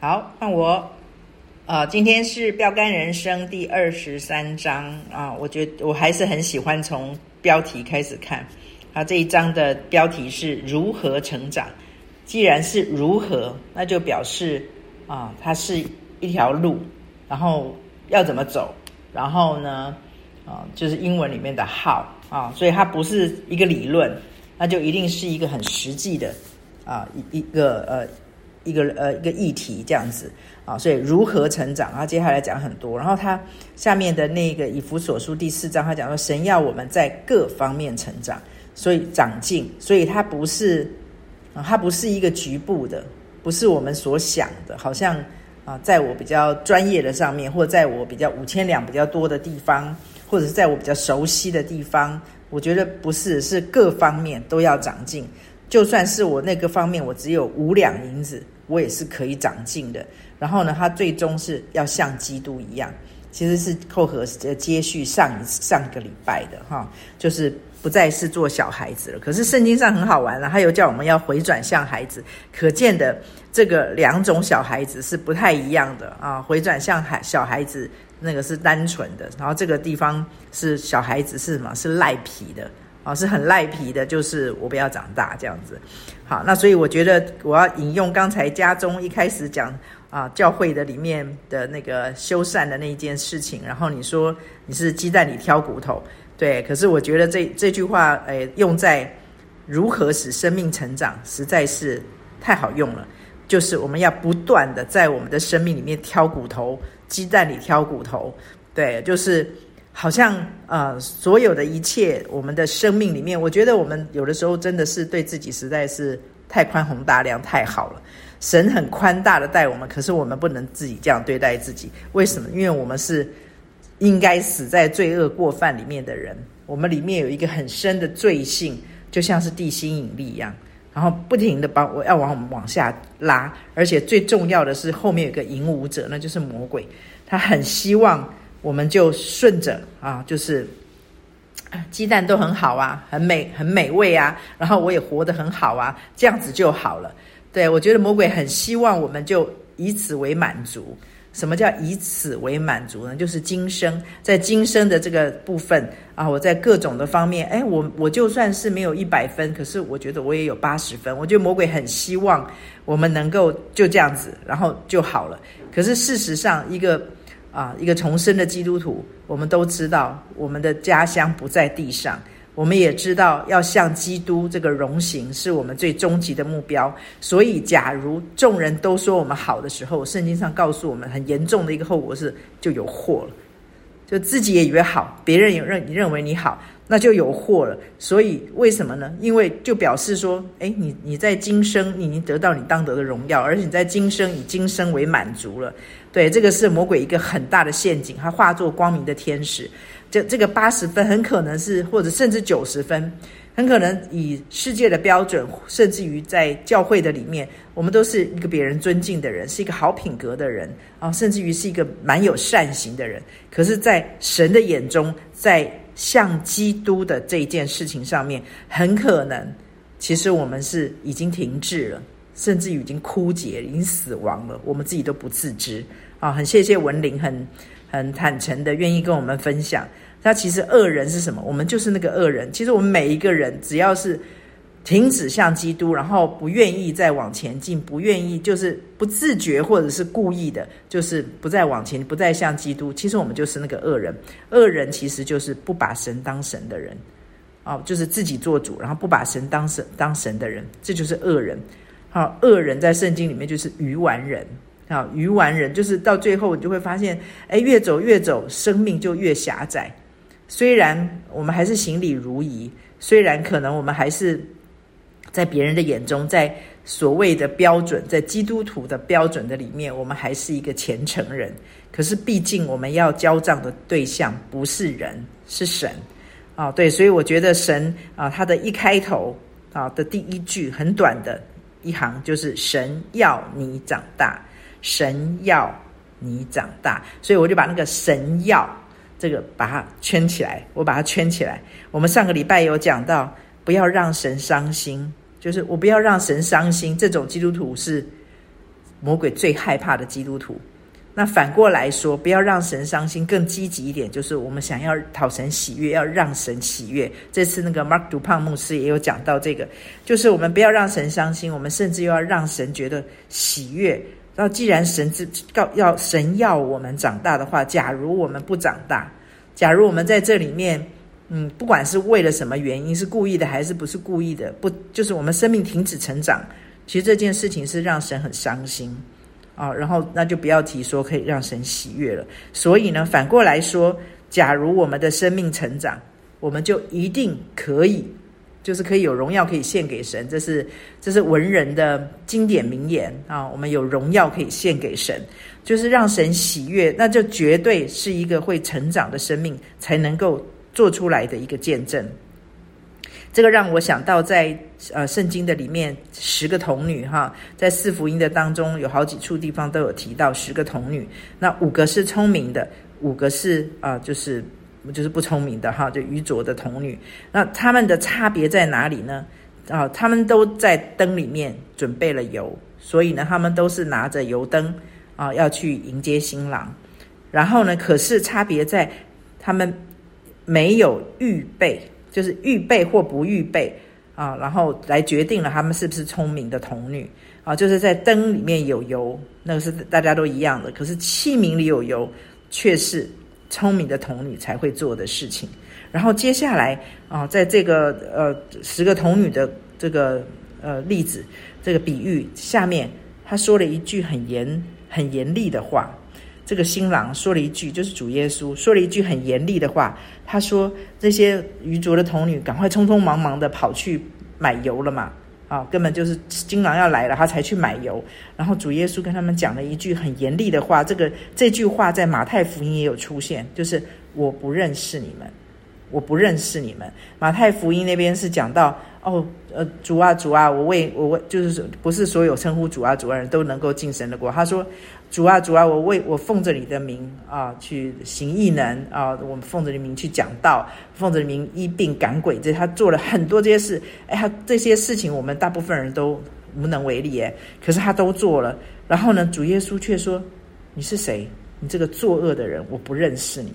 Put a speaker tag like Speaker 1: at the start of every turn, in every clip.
Speaker 1: 好，换我。啊、呃，今天是标杆人生第二十三章啊，我觉得我还是很喜欢从标题开始看。啊，这一章的标题是如何成长。既然是如何，那就表示啊，它是一条路，然后要怎么走，然后呢，啊，就是英文里面的 how 啊，所以它不是一个理论，那就一定是一个很实际的啊，一一个呃。一个呃一个议题这样子啊，所以如何成长？然后接下来讲很多，然后他下面的那个以弗所书第四章，他讲说神要我们在各方面成长，所以长进，所以它不是啊，它不是一个局部的，不是我们所想的，好像啊，在我比较专业的上面，或者在我比较五千两比较多的地方，或者是在我比较熟悉的地方，我觉得不是，是各方面都要长进。就算是我那个方面，我只有五两银子，我也是可以长进的。然后呢，他最终是要像基督一样，其实是扣合接续上上个礼拜的哈，就是不再是做小孩子了。可是圣经上很好玩了，他又叫我们要回转向孩子，可见的这个两种小孩子是不太一样的啊。回转向孩小孩子那个是单纯的，然后这个地方是小孩子是什么？是赖皮的。啊，是很赖皮的，就是我不要长大这样子。好，那所以我觉得我要引用刚才家中一开始讲啊，教会的里面的那个修缮的那一件事情。然后你说你是鸡蛋里挑骨头，对。可是我觉得这这句话，哎，用在如何使生命成长，实在是太好用了。就是我们要不断的在我们的生命里面挑骨头，鸡蛋里挑骨头，对，就是。好像呃，所有的一切，我们的生命里面，我觉得我们有的时候真的是对自己实在是太宽宏大量，太好了。神很宽大的待我们，可是我们不能自己这样对待自己。为什么？因为我们是应该死在罪恶过犯里面的人，我们里面有一个很深的罪性，就像是地心引力一样，然后不停的把我要往我们往下拉。而且最重要的是，后面有个引舞者，那就是魔鬼，他很希望。我们就顺着啊，就是鸡蛋都很好啊，很美，很美味啊，然后我也活得很好啊，这样子就好了。对，我觉得魔鬼很希望我们就以此为满足。什么叫以此为满足呢？就是今生，在今生的这个部分啊，我在各种的方面，哎，我我就算是没有一百分，可是我觉得我也有八十分。我觉得魔鬼很希望我们能够就这样子，然后就好了。可是事实上，一个。啊，一个重生的基督徒，我们都知道，我们的家乡不在地上。我们也知道，要像基督这个荣行，是我们最终极的目标。所以，假如众人都说我们好的时候，圣经上告诉我们，很严重的一个后果是就有祸了。就自己也以为好，别人也认认为你好，那就有祸了。所以，为什么呢？因为就表示说，诶，你你在今生你已经得到你当得的荣耀，而且你在今生以今生为满足了。对，这个是魔鬼一个很大的陷阱。他化作光明的天使，这这个八十分很可能是，或者甚至九十分，很可能以世界的标准，甚至于在教会的里面，我们都是一个别人尊敬的人，是一个好品格的人啊，甚至于是一个蛮有善行的人。可是，在神的眼中，在像基督的这一件事情上面，很可能其实我们是已经停滞了。甚至于已经枯竭，已经死亡了，我们自己都不自知啊！很谢谢文玲，很很坦诚的愿意跟我们分享。他其实恶人是什么？我们就是那个恶人。其实我们每一个人，只要是停止向基督，然后不愿意再往前进，不愿意就是不自觉或者是故意的，就是不再往前，不再向基督。其实我们就是那个恶人。恶人其实就是不把神当神的人哦，就是自己做主，然后不把神当神当神的人，这就是恶人。好，恶人在圣经里面就是愚顽人。啊，愚顽人就是到最后你就会发现，哎，越走越走，生命就越狭窄。虽然我们还是行礼如仪，虽然可能我们还是在别人的眼中，在所谓的标准，在基督徒的标准的里面，我们还是一个虔诚人。可是毕竟我们要交账的对象不是人，是神。啊，对，所以我觉得神啊，他的一开头啊的第一句很短的。一行就是神要你长大，神要你长大，所以我就把那个神要这个把它圈起来，我把它圈起来。我们上个礼拜有讲到，不要让神伤心，就是我不要让神伤心。这种基督徒是魔鬼最害怕的基督徒。那反过来说，不要让神伤心，更积极一点，就是我们想要讨神喜悦，要让神喜悦。这次那个 Mark d u p a n 牧师也有讲到这个，就是我们不要让神伤心，我们甚至又要让神觉得喜悦。那既然神知告要神要我们长大的话，假如我们不长大，假如我们在这里面，嗯，不管是为了什么原因，是故意的还是不是故意的，不就是我们生命停止成长，其实这件事情是让神很伤心。啊，然后那就不要提说可以让神喜悦了。所以呢，反过来说，假如我们的生命成长，我们就一定可以，就是可以有荣耀可以献给神。这是这是文人的经典名言啊。我们有荣耀可以献给神，就是让神喜悦，那就绝对是一个会成长的生命才能够做出来的一个见证。这个让我想到在，呃圣经的里面，十个童女哈，在四福音的当中，有好几处地方都有提到十个童女。那五个是聪明的，五个是啊、呃，就是就是不聪明的哈，就愚拙的童女。那他们的差别在哪里呢？啊，他们都在灯里面准备了油，所以呢，他们都是拿着油灯啊，要去迎接新郎。然后呢，可是差别在他们没有预备。就是预备或不预备啊，然后来决定了他们是不是聪明的童女啊。就是在灯里面有油，那个是大家都一样的。可是器皿里有油，却是聪明的童女才会做的事情。然后接下来啊，在这个呃十个童女的这个呃例子这个比喻下面，他说了一句很严很严厉的话。这个新郎说了一句，就是主耶稣说了一句很严厉的话。他说：“这些愚拙的童女，赶快匆匆忙忙的跑去买油了嘛！啊，根本就是金狼要来了，他才去买油。然后主耶稣跟他们讲了一句很严厉的话。这个这句话在马太福音也有出现，就是我不认识你们，我不认识你们。马太福音那边是讲到。”哦，呃，主啊，主啊，我为我为，就是不是所有称呼主啊，主啊人都能够进神的国。他说，主啊，主啊，我为我奉着你的名啊，去行异能啊，我们奉着你的名去讲道，奉着你的名医病赶鬼，这他做了很多这些事。哎，他这些事情我们大部分人都无能为力哎，可是他都做了。然后呢，主耶稣却说：“你是谁？你这个作恶的人，我不认识你，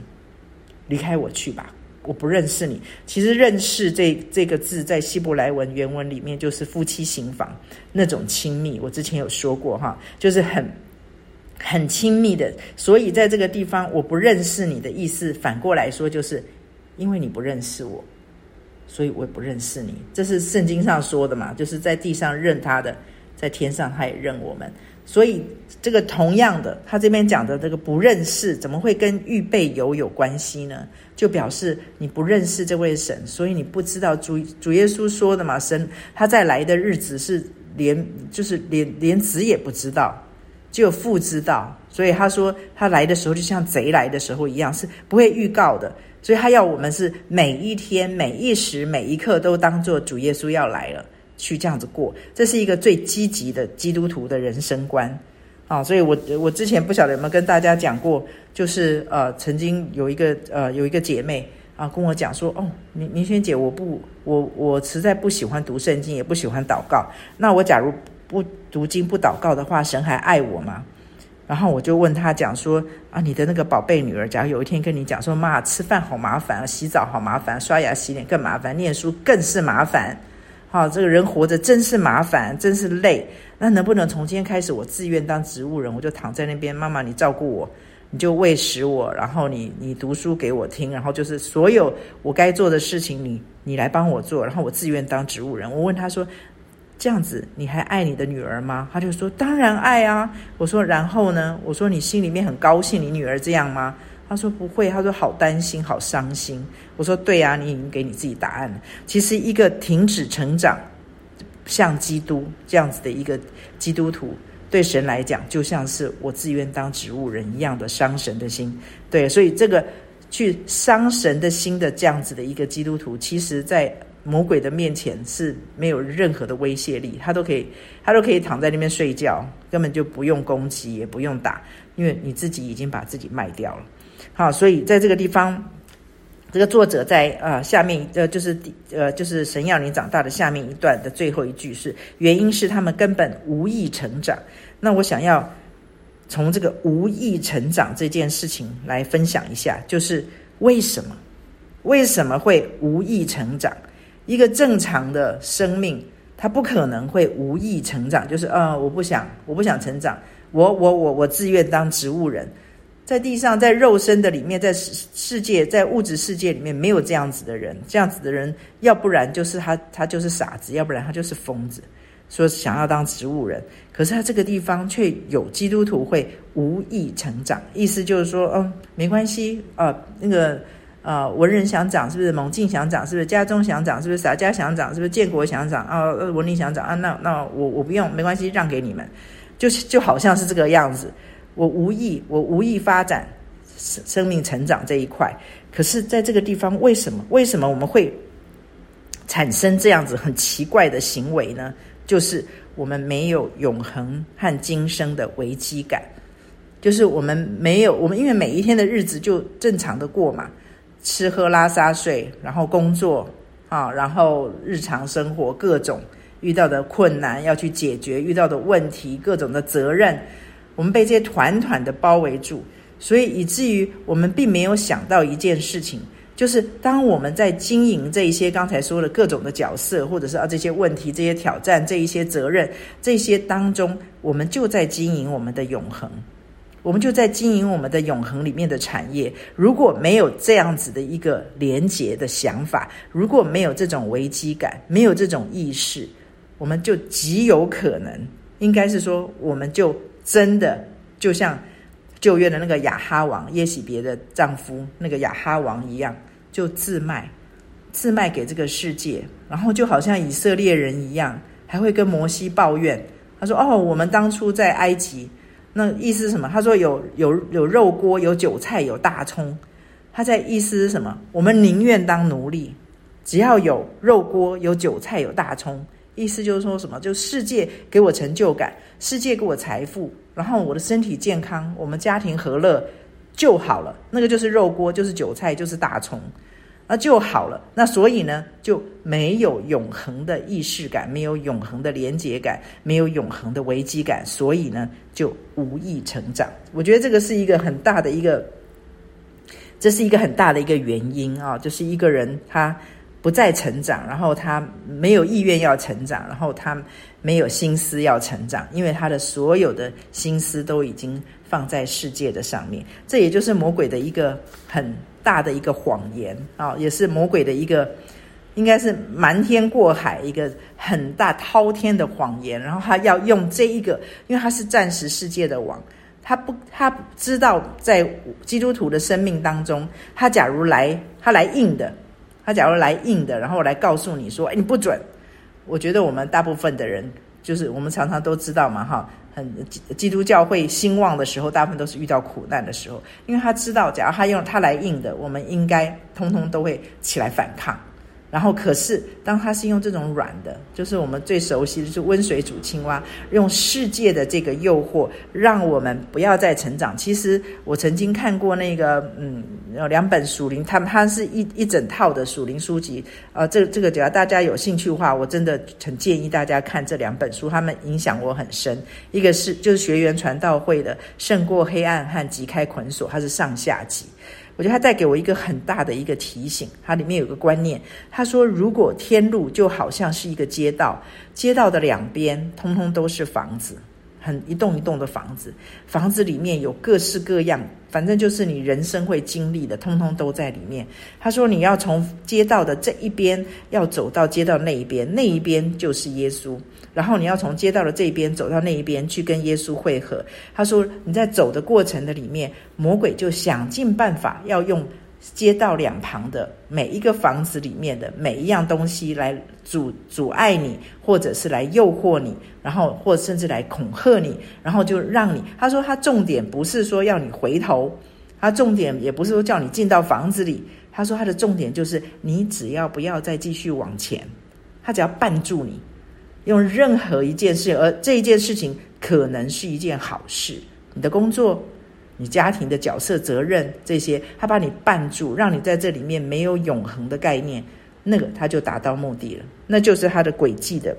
Speaker 1: 离开我去吧。”我不认识你。其实“认识”这这个字在希伯来文原文里面就是夫妻行房那种亲密。我之前有说过哈，就是很很亲密的。所以在这个地方，我不认识你的意思，反过来说就是因为你不认识我，所以我也不认识你。这是圣经上说的嘛，就是在地上认他的，在天上他也认我们。所以这个同样的，他这边讲的这个不认识，怎么会跟预备油有关系呢？就表示你不认识这位神，所以你不知道主主耶稣说的嘛，神他在来的日子是连就是连连子也不知道，只有父知道。所以他说他来的时候就像贼来的时候一样，是不会预告的。所以他要我们是每一天每一时每一刻都当做主耶稣要来了。去这样子过，这是一个最积极的基督徒的人生观啊！所以我我之前不晓得有没有跟大家讲过，就是呃，曾经有一个呃有一个姐妹啊跟我讲说，哦，明明轩姐，我不我我实在不喜欢读圣经，也不喜欢祷告。那我假如不读经不祷告的话，神还爱我吗？然后我就问她讲说啊，你的那个宝贝女儿，假如有一天跟你讲说，妈，吃饭好麻烦，洗澡好麻烦，刷牙洗脸更麻烦，念书更是麻烦。好，这个人活着真是麻烦，真是累。那能不能从今天开始，我自愿当植物人，我就躺在那边，妈妈你照顾我，你就喂食我，然后你你读书给我听，然后就是所有我该做的事情，你你来帮我做，然后我自愿当植物人。我问他说，这样子你还爱你的女儿吗？他就说当然爱啊。我说然后呢？我说你心里面很高兴你女儿这样吗？他说不会，他说好担心，好伤心。我说对啊，你已经给你自己答案了。其实一个停止成长，像基督这样子的一个基督徒，对神来讲，就像是我自愿当植物人一样的伤神的心。对，所以这个去伤神的心的这样子的一个基督徒，其实在魔鬼的面前是没有任何的威胁力，他都可以，他都可以躺在那边睡觉，根本就不用攻击，也不用打，因为你自己已经把自己卖掉了。好，所以在这个地方，这个作者在啊、呃、下面呃就是第呃就是神要你长大的下面一段的最后一句是，原因是他们根本无意成长，那我想要从这个无意成长这件事情来分享一下，就是为什么？为什么会无意成长？一个正常的生命，它不可能会无意成长。就是、呃，我不想，我不想成长，我我我我自愿当植物人。在地上，在肉身的里面，在世世界，在物质世界里面，没有这样子的人。这样子的人，要不然就是他，他就是傻子；要不然他就是疯子。说想要当植物人，可是他这个地方却有基督徒会无意成长。意思就是说，嗯，没关系、呃，那个、呃，文人想长，是不是？猛进想长，是不是？家中想长，是不是？撒迦想长，是不是？建国想长啊？文林想长啊？那那我我不用，没关系，让给你们，就就好像是这个样子。我无意，我无意发展生生命成长这一块。可是，在这个地方，为什么？为什么我们会产生这样子很奇怪的行为呢？就是我们没有永恒和今生的危机感，就是我们没有我们，因为每一天的日子就正常的过嘛，吃喝拉撒睡，然后工作啊，然后日常生活各种遇到的困难要去解决，遇到的问题各种的责任。我们被这些团团的包围住，所以以至于我们并没有想到一件事情，就是当我们在经营这一些刚才说的各种的角色，或者是啊这些问题、这些挑战、这一些责任这些当中，我们就在经营我们的永恒，我们就在经营我们的永恒里面的产业。如果没有这样子的一个连结的想法，如果没有这种危机感，没有这种意识，我们就极有可能，应该是说，我们就。真的就像旧约的那个亚哈王耶洗别的丈夫那个亚哈王一样，就自卖，自卖给这个世界，然后就好像以色列人一样，还会跟摩西抱怨。他说：“哦，我们当初在埃及，那意思是什么？他说有有有肉锅，有韭菜，有大葱。他在意思是什么？我们宁愿当奴隶，只要有肉锅，有韭菜，有大葱。”意思就是说什么？就世界给我成就感，世界给我财富，然后我的身体健康，我们家庭和乐就好了。那个就是肉锅，就是韭菜，就是大葱，那就好了。那所以呢，就没有永恒的意识感，没有永恒的连结感，没有永恒的危机感，所以呢，就无意成长。我觉得这个是一个很大的一个，这是一个很大的一个原因啊，就是一个人他。不再成长，然后他没有意愿要成长，然后他没有心思要成长，因为他的所有的心思都已经放在世界的上面。这也就是魔鬼的一个很大的一个谎言啊，也是魔鬼的一个应该是瞒天过海一个很大滔天的谎言。然后他要用这一个，因为他是暂时世界的王，他不他知道在基督徒的生命当中，他假如来他来硬的。他假如来硬的，然后来告诉你说：“哎，你不准。”我觉得我们大部分的人，就是我们常常都知道嘛，哈，很基督教会兴旺的时候，大部分都是遇到苦难的时候，因为他知道，假如他用他来硬的，我们应该通通都会起来反抗。然后，可是当他是用这种软的，就是我们最熟悉的，是温水煮青蛙，用世界的这个诱惑，让我们不要再成长。其实我曾经看过那个，嗯，有两本属灵，他们它是一一整套的属灵书籍。呃，这这个只要大家有兴趣的话，我真的很建议大家看这两本书，他们影响我很深。一个是就是学员传道会的《胜过黑暗和击开捆锁》，它是上下集。我觉得他带给我一个很大的一个提醒，它里面有个观念，他说：如果天路就好像是一个街道，街道的两边通通都是房子。很一栋一栋的房子，房子里面有各式各样，反正就是你人生会经历的，通通都在里面。他说你要从街道的这一边要走到街道那一边，那一边就是耶稣，然后你要从街道的这一边走到那一边去跟耶稣会合。他说你在走的过程的里面，魔鬼就想尽办法要用。街道两旁的每一个房子里面的每一样东西来阻阻碍你，或者是来诱惑你，然后或甚至来恐吓你，然后就让你。他说他重点不是说要你回头，他重点也不是说叫你进到房子里。他说他的重点就是你只要不要再继续往前，他只要绊住你，用任何一件事，而这一件事情可能是一件好事，你的工作。你家庭的角色、责任这些，他把你绊住，让你在这里面没有永恒的概念，那个他就达到目的了，那就是他的轨迹的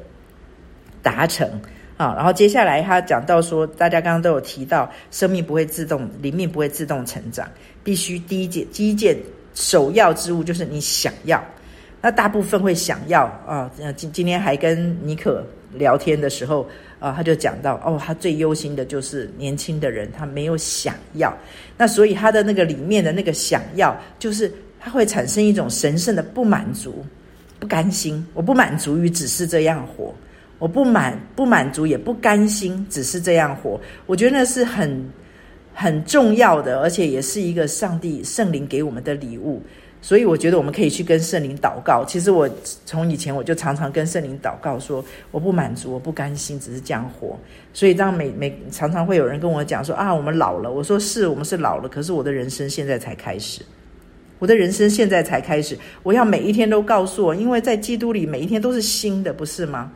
Speaker 1: 达成啊。然后接下来他讲到说，大家刚刚都有提到，生命不会自动，灵命不会自动成长，必须第一件第一件首要之物就是你想要。那大部分会想要啊，今今天还跟妮可聊天的时候啊，他就讲到哦，他最忧心的就是年轻的人，他没有想要。那所以他的那个里面的那个想要，就是他会产生一种神圣的不满足、不甘心。我不满足于只是这样活，我不满不满足也不甘心只是这样活。我觉得那是很很重要的，而且也是一个上帝圣灵给我们的礼物。所以我觉得我们可以去跟圣灵祷告。其实我从以前我就常常跟圣灵祷告说，我不满足，我不甘心，只是这样活。所以当每每常常会有人跟我讲说啊，我们老了。我说是，我们是老了，可是我的人生现在才开始，我的人生现在才开始。我要每一天都告诉我，因为在基督里每一天都是新的，不是吗？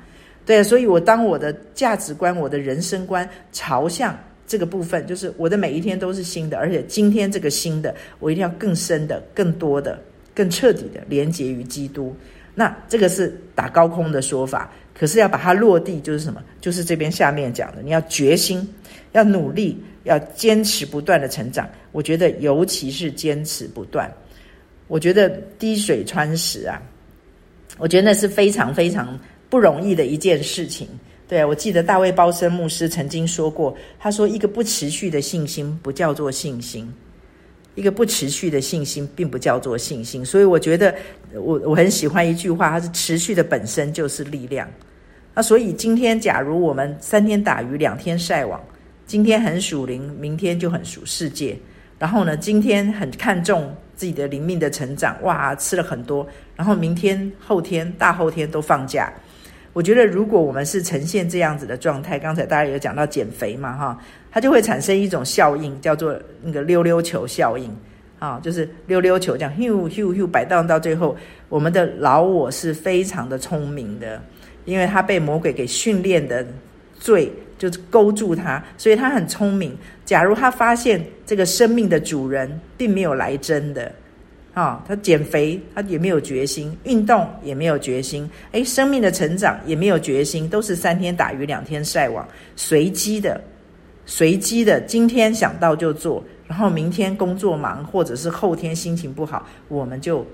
Speaker 1: 对，所以我当我的价值观、我的人生观朝向。这个部分就是我的每一天都是新的，而且今天这个新的，我一定要更深的、更多的、更彻底的连接于基督。那这个是打高空的说法，可是要把它落地，就是什么？就是这边下面讲的，你要决心，要努力，要坚持不断的成长。我觉得尤其是坚持不断，我觉得滴水穿石啊，我觉得那是非常非常不容易的一件事情。对，我记得大卫鲍森牧师曾经说过，他说：“一个不持续的信心不叫做信心，一个不持续的信心并不叫做信心。”所以我觉得，我我很喜欢一句话，它是持续的本身就是力量。那所以今天，假如我们三天打鱼两天晒网，今天很属灵，明天就很属世界。然后呢，今天很看重自己的灵命的成长，哇，吃了很多。然后明天、后天、大后天都放假。我觉得，如果我们是呈现这样子的状态，刚才大家有讲到减肥嘛，哈，它就会产生一种效应，叫做那个溜溜球效应，啊，就是溜溜球这样，咻咻咻摆荡到最后，我们的老我是非常的聪明的，因为他被魔鬼给训练的罪就是勾住他，所以他很聪明。假如他发现这个生命的主人并没有来真的。啊，他减肥，他也没有决心；运动也没有决心。哎，生命的成长也没有决心，都是三天打鱼两天晒网，随机的，随机的。今天想到就做，然后明天工作忙，或者是后天心情不好，我们就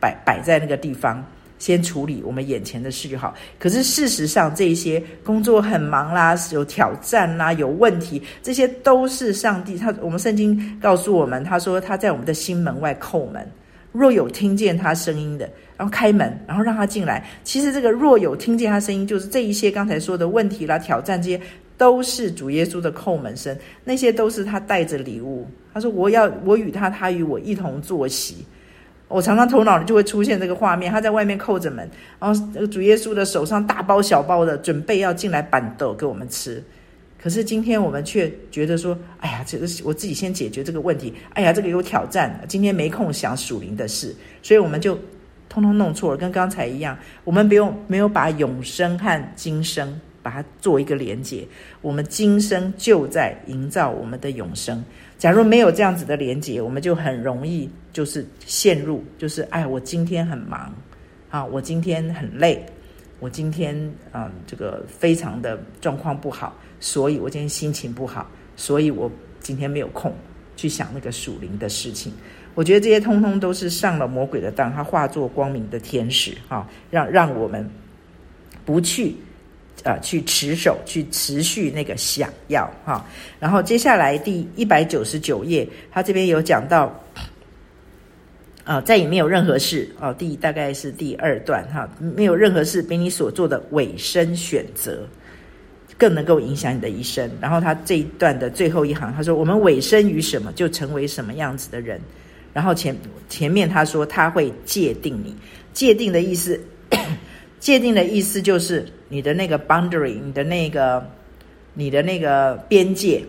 Speaker 1: 摆摆在那个地方。先处理我们眼前的事就好。可是事实上，这些工作很忙啦，有挑战啦，有问题，这些都是上帝。他我们圣经告诉我们，他说他在我们的心门外叩门，若有听见他声音的，然后开门，然后让他进来。其实这个若有听见他声音，就是这一些刚才说的问题啦、挑战，这些都是主耶稣的叩门声。那些都是他带着礼物。他说我要我与他，他与我一同坐席。我常常头脑里就会出现这个画面，他在外面扣着门，然后主耶稣的手上大包小包的准备要进来板豆给我们吃。可是今天我们却觉得说，哎呀，这个我自己先解决这个问题。哎呀，这个有挑战，今天没空想属灵的事，所以我们就通通弄错了，跟刚才一样，我们不用没有把永生和今生把它做一个连接，我们今生就在营造我们的永生。假如没有这样子的连接，我们就很容易就是陷入，就是哎，我今天很忙啊，我今天很累，我今天啊这个非常的状况不好，所以我今天心情不好，所以我今天没有空去想那个属灵的事情。我觉得这些通通都是上了魔鬼的当，他化作光明的天使啊，让让我们不去。呃，去持守，去持续那个想要哈。然后接下来第一百九十九页，他这边有讲到，啊、呃，再也没有任何事哦。第大概是第二段哈，没有任何事比你所做的委身选择更能够影响你的一生。然后他这一段的最后一行，他说：“我们委身于什么，就成为什么样子的人。”然后前前面他说他会界定你，界定的意思。界定的意思就是你的那个 boundary，你的那个，你的那个边界，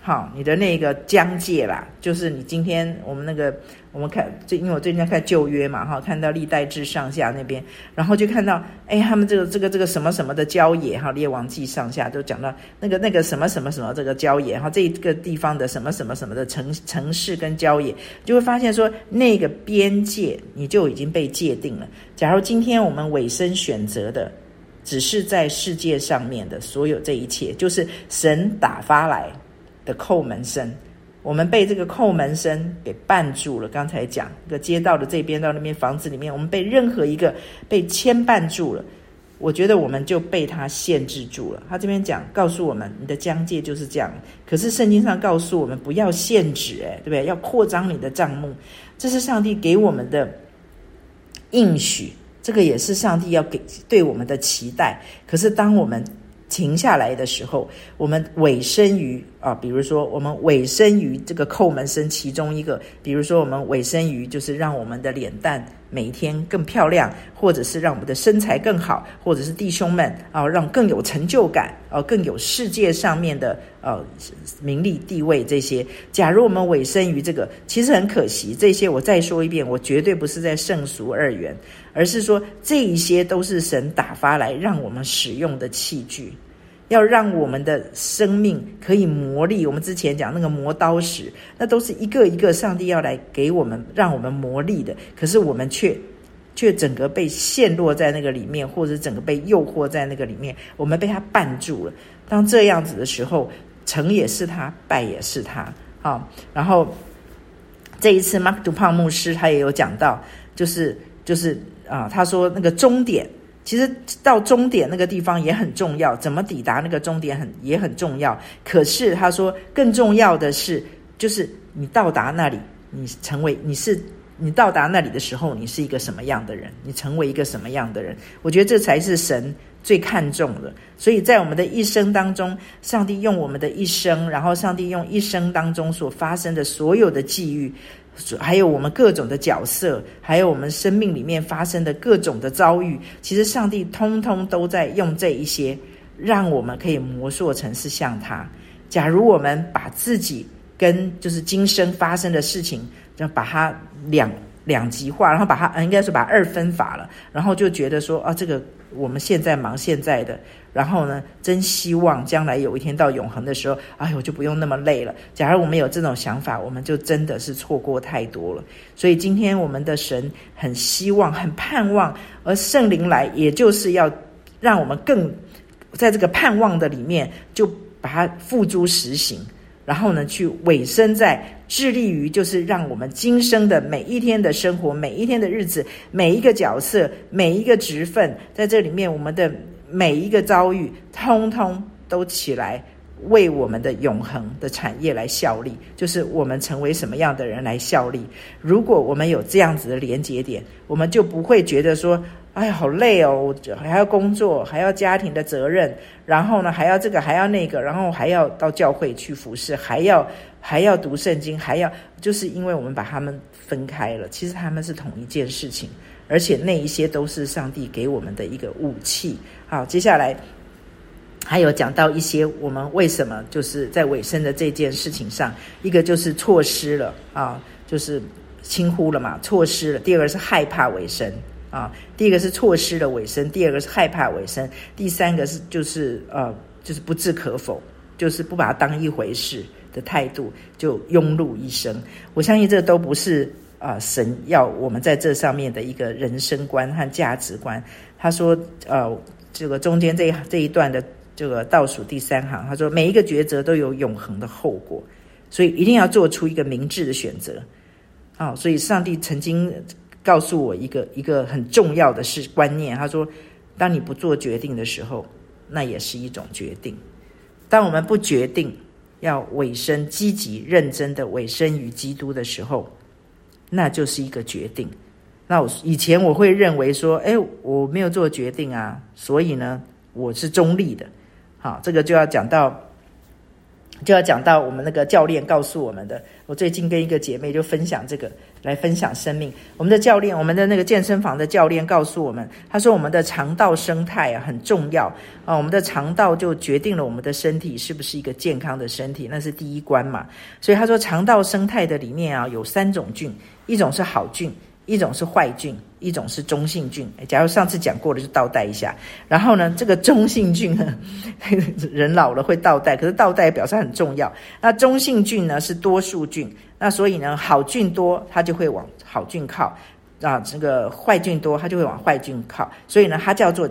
Speaker 1: 好，你的那个疆界啦，就是你今天我们那个。我们看，这因为我最近在看旧约嘛，哈，看到历代志上下那边，然后就看到，哎，他们这个这个这个什么什么的郊野，哈，列王记上下都讲到那个那个什么什么什么这个郊野，哈，这个地方的什么什么什么的城城市跟郊野，就会发现说那个边界你就已经被界定了。假如今天我们委身选择的只是在世界上面的所有这一切，就是神打发来的叩门声。我们被这个叩门声给绊住了。刚才讲一个街道的这边到那边房子里面，我们被任何一个被牵绊住了。我觉得我们就被他限制住了。他这边讲告诉我们，你的疆界就是这样。可是圣经上告诉我们，不要限制，诶，对不对？要扩张你的帐目，这是上帝给我们的应许。这个也是上帝要给对我们的期待。可是当我们停下来的时候，我们委身于啊，比如说我们委身于这个叩门声其中一个，比如说我们委身于就是让我们的脸蛋每天更漂亮，或者是让我们的身材更好，或者是弟兄们啊让更有成就感啊，更有世界上面的呃名利地位这些。假如我们委身于这个，其实很可惜。这些我再说一遍，我绝对不是在圣俗二元，而是说这一些都是神打发来让我们使用的器具。要让我们的生命可以磨砺，我们之前讲那个磨刀石，那都是一个一个上帝要来给我们，让我们磨砺的。可是我们却却整个被陷落在那个里面，或者整个被诱惑在那个里面，我们被他绊住了。当这样子的时候，成也是他，败也是他。好，然后这一次马克杜胖牧师他也有讲到，就是就是啊，他说那个终点。其实到终点那个地方也很重要，怎么抵达那个终点很也很重要。可是他说，更重要的是，就是你到达那里，你成为你是你到达那里的时候，你是一个什么样的人？你成为一个什么样的人？我觉得这才是神最看重的。所以在我们的一生当中，上帝用我们的一生，然后上帝用一生当中所发生的所有的际遇。还有我们各种的角色，还有我们生命里面发生的各种的遭遇，其实上帝通通都在用这一些，让我们可以磨塑成是像他。假如我们把自己跟就是今生发生的事情，就把它两两极化，然后把它应该是把二分法了，然后就觉得说啊，这个我们现在忙现在的。然后呢，真希望将来有一天到永恒的时候，哎呦，就不用那么累了。假如我们有这种想法，我们就真的是错过太多了。所以今天我们的神很希望、很盼望，而圣灵来，也就是要让我们更在这个盼望的里面，就把它付诸实行。然后呢，去委身在致力于，就是让我们今生的每一天的生活、每一天的日子、每一个角色、每一个职分，在这里面，我们的。每一个遭遇，通通都起来为我们的永恒的产业来效力，就是我们成为什么样的人来效力。如果我们有这样子的连结点，我们就不会觉得说：“哎呀，好累哦，还要工作，还要家庭的责任，然后呢，还要这个，还要那个，然后还要到教会去服侍，还要还要读圣经，还要……就是因为我们把他们分开了，其实他们是同一件事情。”而且那一些都是上帝给我们的一个武器。好，接下来还有讲到一些我们为什么就是在尾声的这件事情上，一个就是错失了啊，就是轻忽了嘛，错失了。第二个是害怕尾声啊，第一个是错失了尾声，第二个是害怕尾声，第三个是就是呃就是不置可否，就是不把它当一回事的态度，就庸碌一生。我相信这都不是。啊、神要我们在这上面的一个人生观和价值观。他说，呃，这个中间这一这一段的这个倒数第三行，他说每一个抉择都有永恒的后果，所以一定要做出一个明智的选择。啊、哦，所以上帝曾经告诉我一个一个很重要的是观念，他说，当你不做决定的时候，那也是一种决定。当我们不决定要委身积极认真的委身于基督的时候，那就是一个决定。那我以前我会认为说，哎，我没有做决定啊，所以呢，我是中立的。好，这个就要讲到，就要讲到我们那个教练告诉我们的。我最近跟一个姐妹就分享这个，来分享生命。我们的教练，我们的那个健身房的教练告诉我们，他说我们的肠道生态啊很重要啊，我们的肠道就决定了我们的身体是不是一个健康的身体，那是第一关嘛。所以他说肠道生态的里面啊有三种菌。一种是好菌，一种是坏菌，一种是中性菌。假如上次讲过了，就倒带一下。然后呢，这个中性菌呢，人老了会倒带，可是倒带表示很重要。那中性菌呢是多数菌，那所以呢，好菌多，它就会往好菌靠；啊，这个坏菌多，它就会往坏菌靠。所以呢，它叫做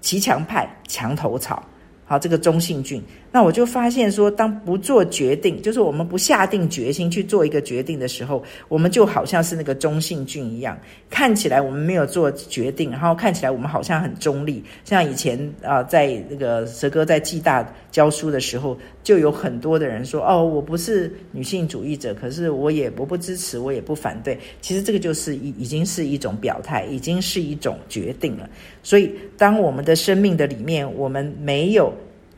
Speaker 1: 骑墙派、墙头草。好，这个中性菌，那我就发现说，当不做决定，就是我们不下定决心去做一个决定的时候，我们就好像是那个中性菌一样，看起来我们没有做决定，然后看起来我们好像很中立。像以前啊、在那个蛇哥在暨大教书的时候，就有很多的人说：“哦，我不是女性主义者，可是我也我不支持，我也不反对。”其实这个就是已已经是一种表态，已经是一种决定了。所以，当我们的生命的里面，我们没有。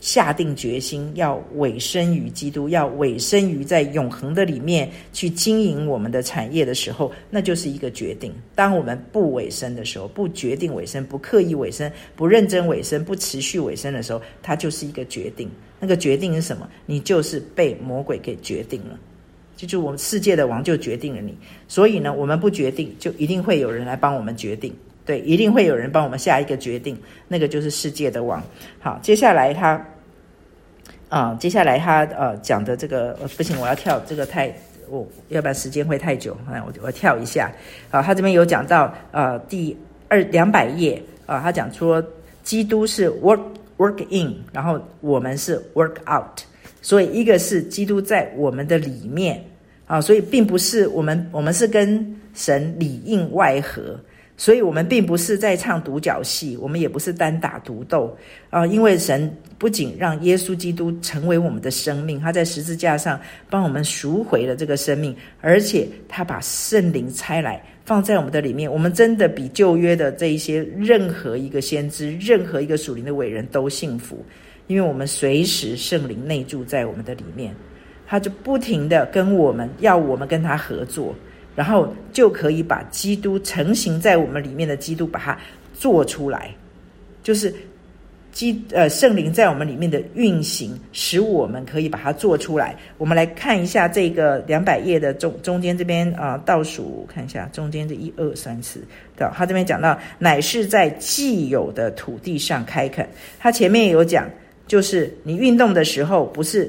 Speaker 1: 下定决心要委身于基督，要委身于在永恒的里面去经营我们的产业的时候，那就是一个决定。当我们不委身的时候，不决定委身，不刻意委身，不认真委身，不持续委身的时候，它就是一个决定。那个决定是什么？你就是被魔鬼给决定了，就是我们世界的王就决定了你。所以呢，我们不决定，就一定会有人来帮我们决定。对，一定会有人帮我们下一个决定，那个就是世界的王。好，接下来他。啊，接下来他呃讲的这个不行，我要跳这个太我、要不然时间会太久，那我我跳一下。啊，他这边有讲到呃第二两百页啊，他讲说基督是 work work in，然后我们是 work out，所以一个是基督在我们的里面啊，所以并不是我们我们是跟神里应外合。所以，我们并不是在唱独角戏，我们也不是单打独斗啊！因为神不仅让耶稣基督成为我们的生命，他在十字架上帮我们赎回了这个生命，而且他把圣灵差来放在我们的里面。我们真的比旧约的这一些任何一个先知、任何一个属灵的伟人都幸福，因为我们随时圣灵内住在我们的里面，他就不停地跟我们要我们跟他合作。然后就可以把基督成型在我们里面的基督把它做出来，就是基呃圣灵在我们里面的运行，使我们可以把它做出来。我们来看一下这个两百页的中中间这边啊、倒数看一下中间这一二三四，到他这边讲到，乃是在既有的土地上开垦。他前面有讲，就是你运动的时候，不是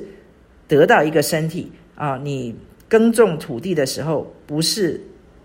Speaker 1: 得到一个身体啊、你。耕种土地的时候，不是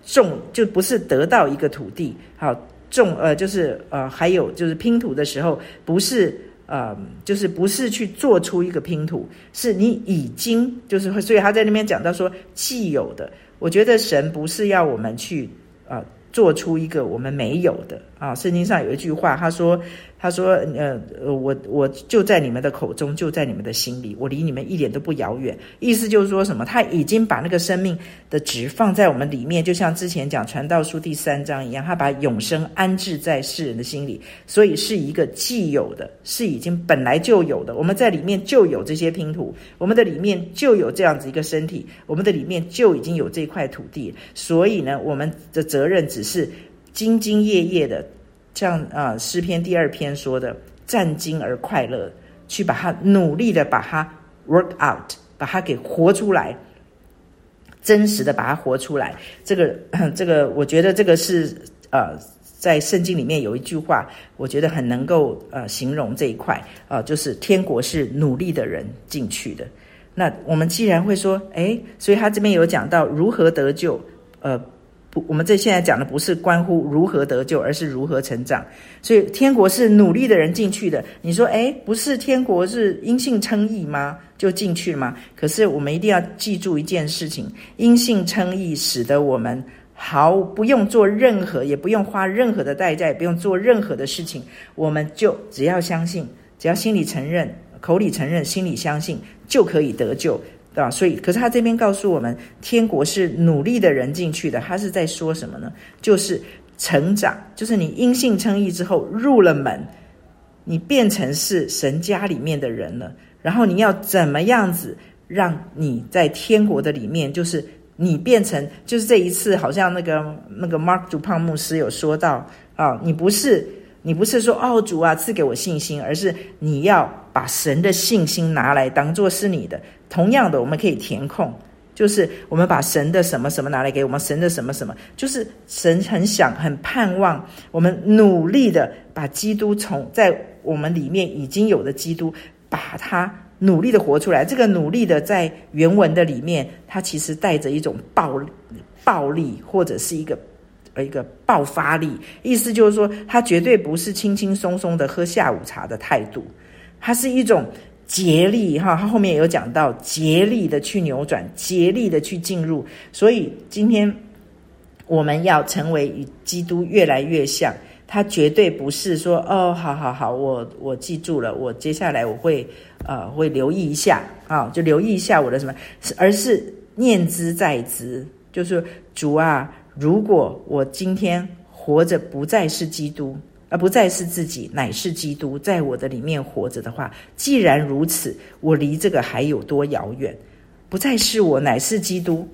Speaker 1: 种，就不是得到一个土地。好，种呃，就是呃，还有就是拼图的时候，不是呃，就是不是去做出一个拼图，是你已经就是，所以他在那边讲到说既有的。我觉得神不是要我们去呃做出一个我们没有的啊。圣经上有一句话，他说。他说：“呃，我我就在你们的口中，就在你们的心里，我离你们一点都不遥远。意思就是说什么？他已经把那个生命的值放在我们里面，就像之前讲《传道书》第三章一样，他把永生安置在世人的心里，所以是一个既有的，是已经本来就有的。我们在里面就有这些拼图，我们的里面就有这样子一个身体，我们的里面就已经有这块土地。所以呢，我们的责任只是兢兢业业的。”像呃，诗篇第二篇说的，战兢而快乐，去把它努力的把它 work out，把它给活出来，真实的把它活出来。这个 这个，我觉得这个是呃，在圣经里面有一句话，我觉得很能够呃形容这一块、呃，就是天国是努力的人进去的。那我们既然会说，哎，所以他这边有讲到如何得救，呃。不，我们这现在讲的不是关乎如何得救，而是如何成长。所以天国是努力的人进去的。你说，诶，不是天国是因信称义吗？就进去了吗？可是我们一定要记住一件事情：因信称义，使得我们毫不用做任何，也不用花任何的代价，也不用做任何的事情，我们就只要相信，只要心里承认，口里承认，心里相信，就可以得救。啊，所以，可是他这边告诉我们，天国是努力的人进去的。他是在说什么呢？就是成长，就是你因信称义之后入了门，你变成是神家里面的人了。然后你要怎么样子让你在天国的里面，就是你变成，就是这一次好像那个那个 Mark 主胖牧师有说到啊，你不是你不是说哦主啊赐给我信心，而是你要把神的信心拿来当做是你的。同样的，我们可以填空，就是我们把神的什么什么拿来给我们，神的什么什么，就是神很想、很盼望我们努力的把基督从在我们里面已经有的基督，把它努力的活出来。这个努力的在原文的里面，它其实带着一种暴暴力或者是一个一个爆发力，意思就是说，他绝对不是轻轻松松的喝下午茶的态度，他是一种竭力哈。他后面有讲到竭力的去扭转，竭力的去进入。所以今天我们要成为与基督越来越像，他绝对不是说哦，好好好，我我记住了，我接下来我会呃会留意一下啊，就留意一下我的什么，而是念之在兹，就是主啊。如果我今天活着不再是基督，而不再是自己，乃是基督在我的里面活着的话，既然如此，我离这个还有多遥远？不再是我，乃是基督，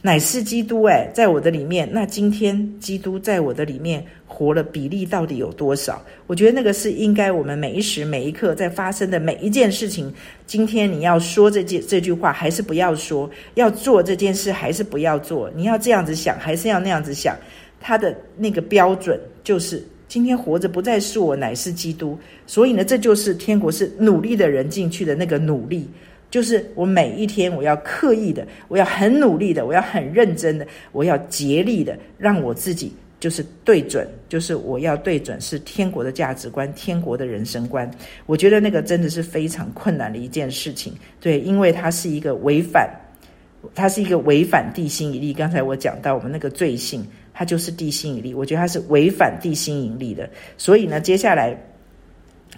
Speaker 1: 乃是基督。诶，在我的里面，那今天基督在我的里面活了比例到底有多少？我觉得那个是应该我们每一时每一刻在发生的每一件事情。今天你要说这件这句话，还是不要说？要做这件事，还是不要做？你要这样子想，还是要那样子想？他的那个标准就是。今天活着不再是我，乃是基督。所以呢，这就是天国是努力的人进去的那个努力，就是我每一天我要刻意的，我要很努力的，我要很认真的，我要竭力的，让我自己就是对准，就是我要对准是天国的价值观，天国的人生观。我觉得那个真的是非常困难的一件事情，对，因为它是一个违反，它是一个违反地心引力。刚才我讲到我们那个罪性。它就是地心引力，我觉得它是违反地心引力的。所以呢，接下来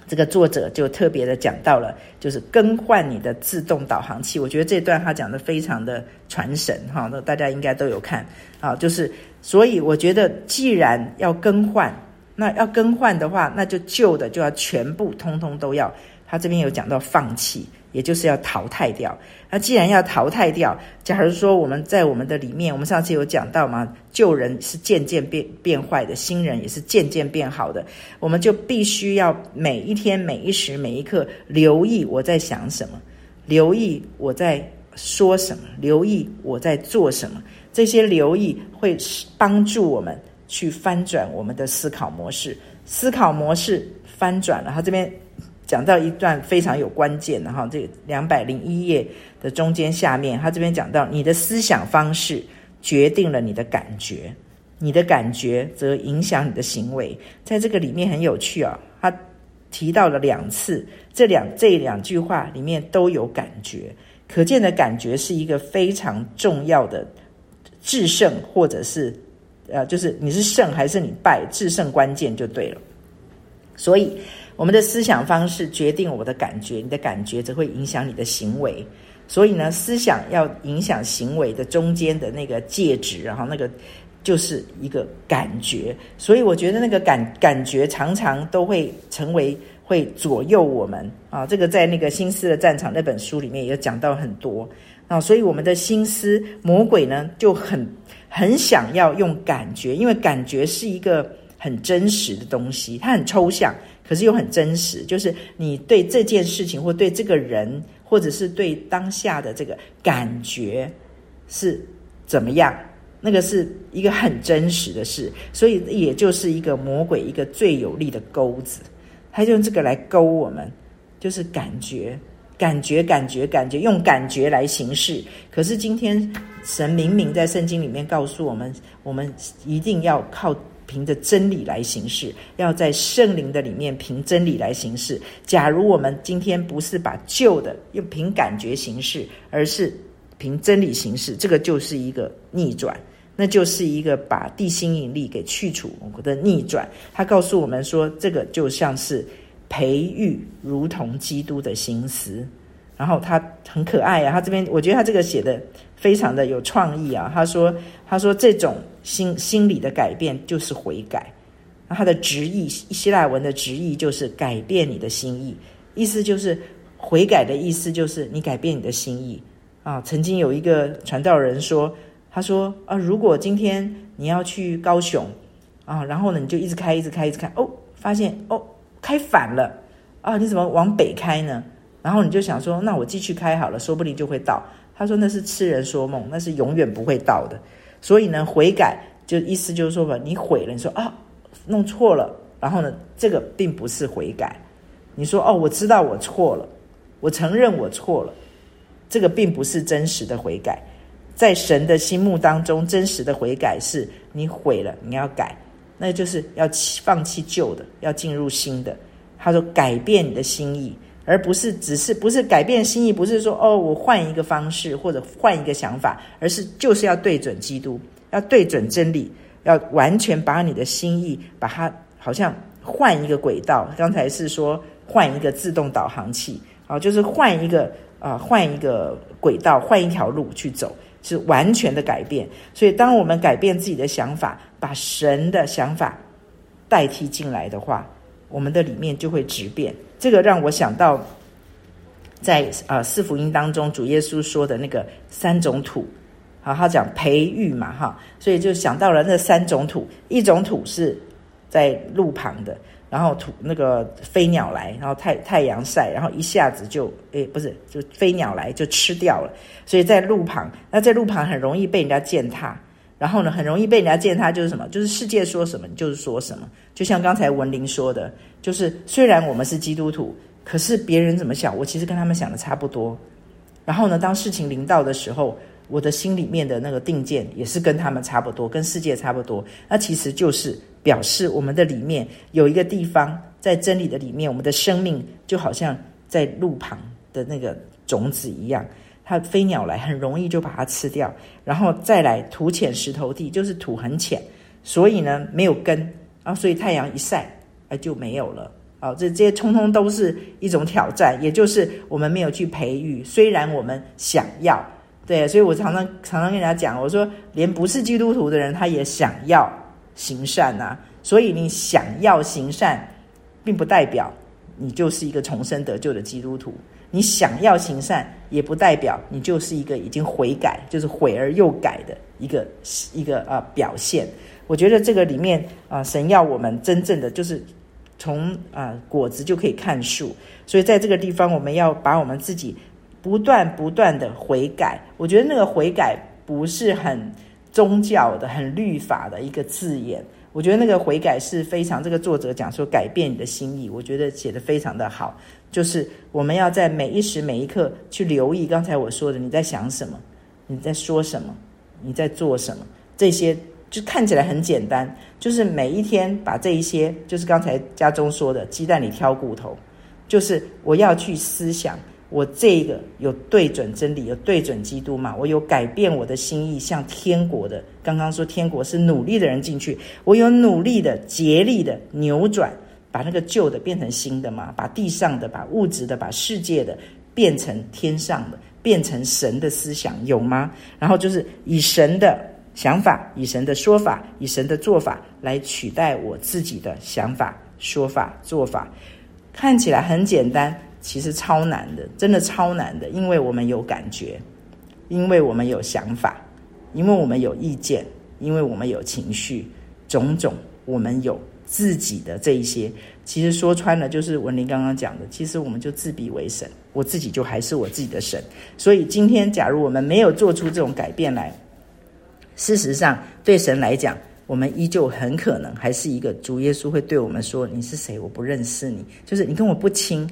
Speaker 1: 这个作者就特别的讲到了，就是更换你的自动导航器。我觉得这段他讲的非常的传神哈，那大家应该都有看啊。就是所以我觉得，既然要更换，那要更换的话，那就旧的就要全部通通都要。他这边有讲到放弃。也就是要淘汰掉。那既然要淘汰掉，假如说我们在我们的里面，我们上次有讲到嘛，旧人是渐渐变变坏的，新人也是渐渐变好的。我们就必须要每一天、每一时、每一刻留意我在想什么，留意我在说什么，留意我在做什么。这些留意会帮助我们去翻转我们的思考模式。思考模式翻转了，他这边。讲到一段非常有关键的哈，这两百零一页的中间下面，他这边讲到，你的思想方式决定了你的感觉，你的感觉则影响你的行为。在这个里面很有趣啊，他提到了两次，这两这两句话里面都有感觉，可见的感觉是一个非常重要的制胜，或者是呃，就是你是胜还是你败，制胜关键就对了。所以。我们的思想方式决定我的感觉，你的感觉则会影响你的行为。所以呢，思想要影响行为的中间的那个介质，然后那个就是一个感觉。所以我觉得那个感感觉常常都会成为会左右我们啊。这个在那个《心思的战场》那本书里面也讲到很多啊。所以我们的心思，魔鬼呢就很很想要用感觉，因为感觉是一个很真实的东西，它很抽象。可是又很真实，就是你对这件事情，或对这个人，或者是对当下的这个感觉是怎么样？那个是一个很真实的事，所以也就是一个魔鬼一个最有力的钩子，他就用这个来勾我们，就是感觉、感觉、感觉、感觉，用感觉来行事。可是今天神明明在圣经里面告诉我们，我们一定要靠。凭着真理来行事，要在圣灵的里面凭真理来行事。假如我们今天不是把旧的用凭感觉行事，而是凭真理行事，这个就是一个逆转，那就是一个把地心引力给去除我的逆转。他告诉我们说，这个就像是培育如同基督的心思。然后他很可爱啊，他这边我觉得他这个写的非常的有创意啊。他说，他说这种心心理的改变就是悔改。他的直译希腊文的直译就是改变你的心意，意思就是悔改的意思就是你改变你的心意啊。曾经有一个传道人说，他说啊，如果今天你要去高雄啊，然后呢你就一直开一直开一直开，哦，发现哦开反了啊，你怎么往北开呢？然后你就想说，那我继续开好了，说不定就会到。他说那是痴人说梦，那是永远不会到的。所以呢，悔改就意思就是说吧，你悔了，你说啊，弄错了，然后呢，这个并不是悔改。你说哦，我知道我错了，我承认我错了，这个并不是真实的悔改。在神的心目当中，真实的悔改是你毁了，你要改，那就是要放弃旧的，要进入新的。他说改变你的心意，而不是只是不是改变心意，不是说哦我换一个方式或者换一个想法，而是就是要对准基督，要对准真理，要完全把你的心意把它好像换一个轨道。刚才是说换一个自动导航器，啊，就是换一个啊换一个轨道，换一条路去走。是完全的改变，所以当我们改变自己的想法，把神的想法代替进来的话，我们的里面就会质变。这个让我想到，在啊四福音当中，主耶稣说的那个三种土，好，他讲培育嘛，哈，所以就想到了那三种土，一种土是在路旁的。然后土那个飞鸟来，然后太太阳晒，然后一下子就诶不是，就飞鸟来就吃掉了。所以在路旁，那在路旁很容易被人家践踏，然后呢，很容易被人家践踏，就是什么？就是世界说什么你就是说什么。就像刚才文玲说的，就是虽然我们是基督徒，可是别人怎么想，我其实跟他们想的差不多。然后呢，当事情临到的时候，我的心里面的那个定见也是跟他们差不多，跟世界差不多。那其实就是。表示我们的里面有一个地方，在真理的里面，我们的生命就好像在路旁的那个种子一样，它飞鸟来很容易就把它吃掉，然后再来土浅石头地，就是土很浅，所以呢没有根啊，所以太阳一晒，哎就没有了。啊，这这些通通都是一种挑战，也就是我们没有去培育，虽然我们想要，对，所以我常常常常跟人家讲，我说连不是基督徒的人，他也想要。行善啊，所以你想要行善，并不代表你就是一个重生得救的基督徒。你想要行善，也不代表你就是一个已经悔改，就是悔而又改的一个一个啊表现。我觉得这个里面啊，神要我们真正的就是从啊果子就可以看树，所以在这个地方，我们要把我们自己不断不断的悔改。我觉得那个悔改不是很。宗教的很律法的一个字眼，我觉得那个悔改是非常。这个作者讲说改变你的心意，我觉得写得非常的好。就是我们要在每一时每一刻去留意刚才我说的，你在想什么，你在说什么，你在做什么，这些就看起来很简单。就是每一天把这一些，就是刚才家中说的鸡蛋里挑骨头，就是我要去思想。我这个有对准真理，有对准基督嘛？我有改变我的心意，像天国的。刚刚说天国是努力的人进去，我有努力的、竭力的扭转，把那个旧的变成新的嘛？把地上的、把物质的、把世界的变成天上的，变成神的思想，有吗？然后就是以神的想法、以神的说法、以神的做法来取代我自己的想法、说法、做法，看起来很简单。其实超难的，真的超难的，因为我们有感觉，因为我们有想法，因为我们有意见，因为我们有情绪，种种，我们有自己的这一些。其实说穿了，就是文林刚刚讲的，其实我们就自比为神，我自己就还是我自己的神。所以今天，假如我们没有做出这种改变来，事实上，对神来讲，我们依旧很可能还是一个主耶稣会对我们说：“你是谁？我不认识你，就是你跟我不亲。”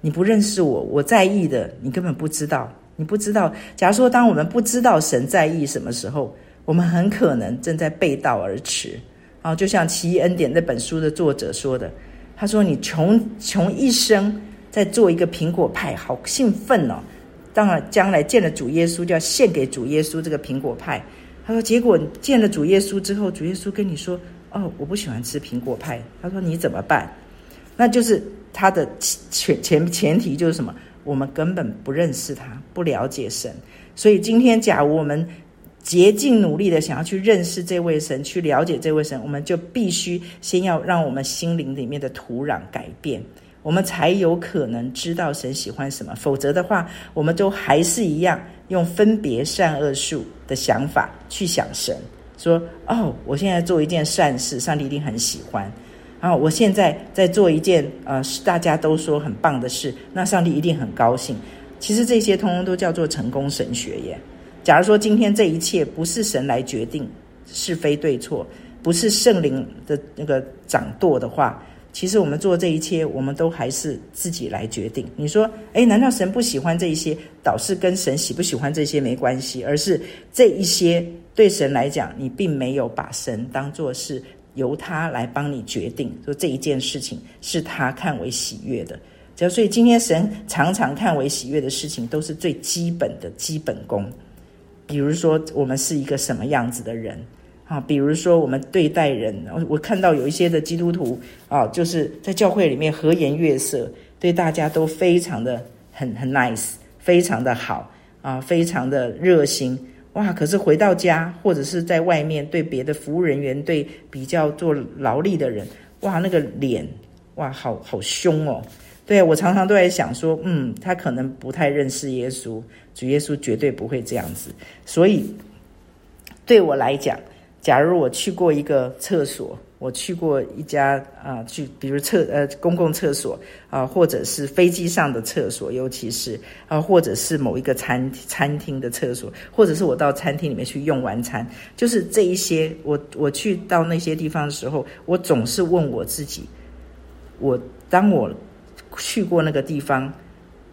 Speaker 1: 你不认识我，我在意的你根本不知道。你不知道，假如说当我们不知道神在意什么时候，我们很可能正在背道而驰。啊，就像《奇异恩典》那本书的作者说的，他说：“你穷穷一生在做一个苹果派，好兴奋哦！当然，将来见了主耶稣，就要献给主耶稣这个苹果派。”他说：“结果见了主耶稣之后，主耶稣跟你说：‘哦，我不喜欢吃苹果派。’他说：‘你怎么办？’那就是。”他的前前前提就是什么？我们根本不认识他，不了解神。所以今天，假如我们竭尽努力的想要去认识这位神，去了解这位神，我们就必须先要让我们心灵里面的土壤改变，我们才有可能知道神喜欢什么。否则的话，我们都还是一样用分别善恶树的想法去想神，说：“哦，我现在做一件善事，上帝一定很喜欢。”然后我现在在做一件呃，大家都说很棒的事，那上帝一定很高兴。其实这些通通都叫做成功神学耶。假如说今天这一切不是神来决定是非对错，不是圣灵的那个掌舵的话，其实我们做这一切，我们都还是自己来决定。你说，诶，难道神不喜欢这一些？倒是跟神喜不喜欢这些没关系，而是这一些对神来讲，你并没有把神当作是由他来帮你决定，说这一件事情是他看为喜悦的。只要所以今天神常常看为喜悦的事情，都是最基本的基本功。比如说，我们是一个什么样子的人啊？比如说，我们对待人，我看到有一些的基督徒啊，就是在教会里面和颜悦色，对大家都非常的很很 nice，非常的好啊，非常的热心哇。可是回到家或者是在外面对别的服务人员，对比较做劳力的人，哇，那个脸哇，好好凶哦。对，我常常都在想说，嗯，他可能不太认识耶稣，主耶稣绝对不会这样子。所以对我来讲，假如我去过一个厕所，我去过一家啊，去比如厕呃公共厕所啊，或者是飞机上的厕所，尤其是啊，或者是某一个餐餐厅的厕所，或者是我到餐厅里面去用完餐，就是这一些，我我去到那些地方的时候，我总是问我自己，我当我。去过那个地方，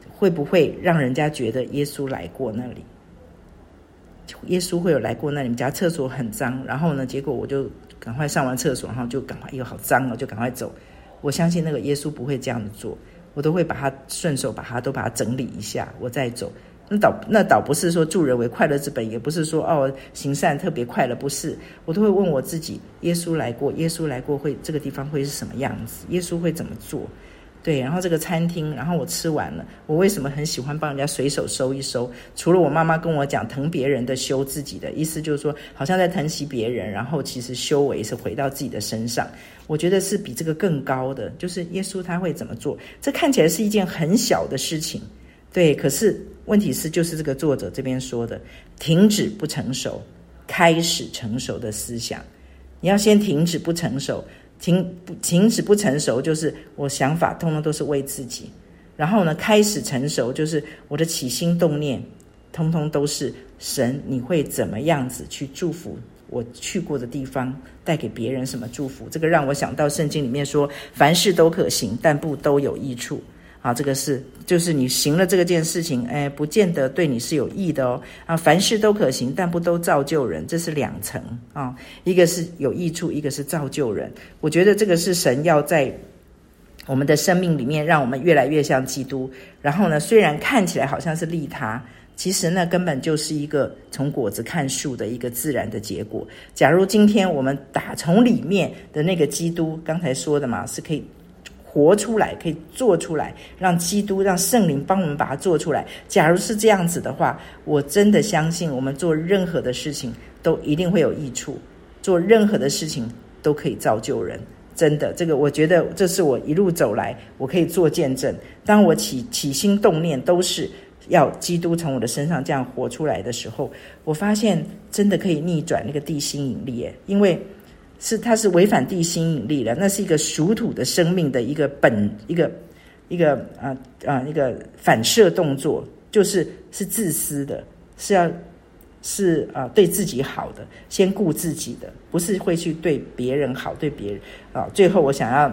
Speaker 1: 会不会让人家觉得耶稣来过那里？耶稣会有来过那？你们家厕所很脏，然后呢，结果我就赶快上完厕所，然后就赶快，哎呦，好脏哦，就赶快走。我相信那个耶稣不会这样子做，我都会把它顺手把它都把它整理一下，我再走。那倒那倒不是说助人为快乐之本，也不是说哦行善特别快乐，不是。我都会问我自己：耶稣来过，耶稣来过会这个地方会是什么样子？耶稣会怎么做？对，然后这个餐厅，然后我吃完了，我为什么很喜欢帮人家随手收一收？除了我妈妈跟我讲疼别人的修自己的意思，就是说好像在疼惜别人，然后其实修为是回到自己的身上。我觉得是比这个更高的，就是耶稣他会怎么做？这看起来是一件很小的事情，对，可是问题是就是这个作者这边说的，停止不成熟，开始成熟的思想，你要先停止不成熟。停不停止不成熟，就是我想法通通都是为自己。然后呢，开始成熟，就是我的起心动念，通通都是神。你会怎么样子去祝福我去过的地方，带给别人什么祝福？这个让我想到圣经里面说，凡事都可行，但不都有益处。啊，这个是就是你行了这个件事情，哎，不见得对你是有益的哦。啊，凡事都可行，但不都造就人，这是两层啊。一个是有益处，一个是造就人。我觉得这个是神要在我们的生命里面，让我们越来越像基督。然后呢，虽然看起来好像是利他，其实呢，根本就是一个从果子看树的一个自然的结果。假如今天我们打从里面的那个基督，刚才说的嘛，是可以。活出来，可以做出来，让基督、让圣灵帮我们把它做出来。假如是这样子的话，我真的相信，我们做任何的事情都一定会有益处，做任何的事情都可以造就人。真的，这个我觉得这是我一路走来，我可以做见证。当我起起心动念都是要基督从我的身上这样活出来的时候，我发现真的可以逆转那个地心引力，因为。是，它是违反地心引力的，那是一个属土的生命的一个本，一个一个啊啊一个反射动作，就是是自私的，是要是啊对自己好的，先顾自己的，不是会去对别人好，对别人啊。最后我想要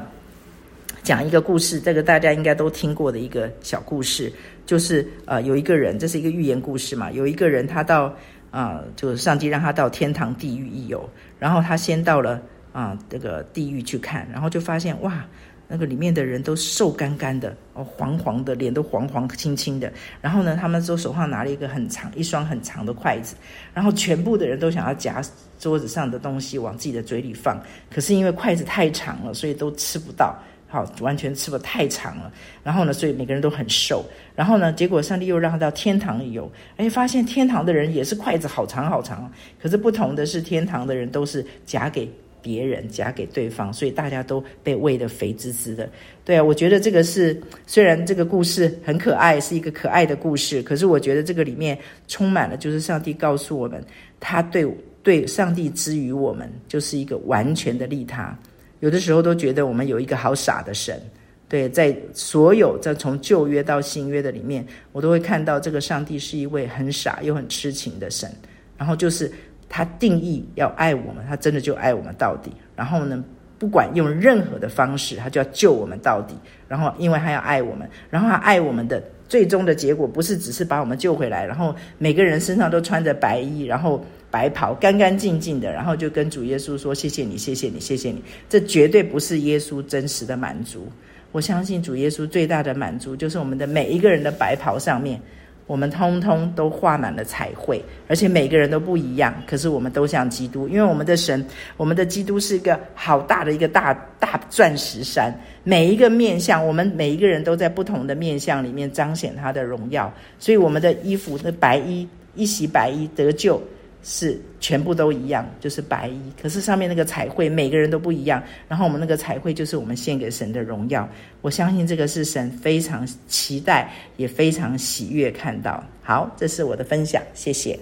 Speaker 1: 讲一个故事，这个大家应该都听过的一个小故事，就是啊有一个人，这是一个寓言故事嘛，有一个人他到。啊，就是上帝让他到天堂、地狱一游，然后他先到了啊这个地狱去看，然后就发现哇，那个里面的人都瘦干干的，哦黄黄的，脸都黄黄青青的，然后呢，他们都手上拿了一个很长一双很长的筷子，然后全部的人都想要夹桌子上的东西往自己的嘴里放，可是因为筷子太长了，所以都吃不到。好，完全吃的太长了，然后呢，所以每个人都很瘦。然后呢，结果上帝又让他到天堂里游，哎，发现天堂的人也是筷子好长好长，可是不同的是，天堂的人都是夹给别人，夹给对方，所以大家都被喂得肥滋滋的。对啊，我觉得这个是虽然这个故事很可爱，是一个可爱的故事，可是我觉得这个里面充满了，就是上帝告诉我们，他对对上帝之于我们，就是一个完全的利他。有的时候都觉得我们有一个好傻的神，对，在所有在从旧约到新约的里面，我都会看到这个上帝是一位很傻又很痴情的神。然后就是他定义要爱我们，他真的就爱我们到底。然后呢，不管用任何的方式，他就要救我们到底。然后，因为他要爱我们，然后他爱我们的最终的结果，不是只是把我们救回来，然后每个人身上都穿着白衣，然后白袍，干干净净的，然后就跟主耶稣说：“谢谢你，谢谢你，谢谢你。”这绝对不是耶稣真实的满足。我相信主耶稣最大的满足，就是我们的每一个人的白袍上面。我们通通都画满了彩绘，而且每个人都不一样。可是我们都像基督，因为我们的神，我们的基督是一个好大的一个大大钻石山。每一个面向，我们每一个人都在不同的面向里面彰显他的荣耀。所以我们的衣服的白衣，一袭白衣得救。是全部都一样，就是白衣。可是上面那个彩绘，每个人都不一样。然后我们那个彩绘，就是我们献给神的荣耀。我相信这个是神非常期待，也非常喜悦看到。好，这是我的分享，谢谢。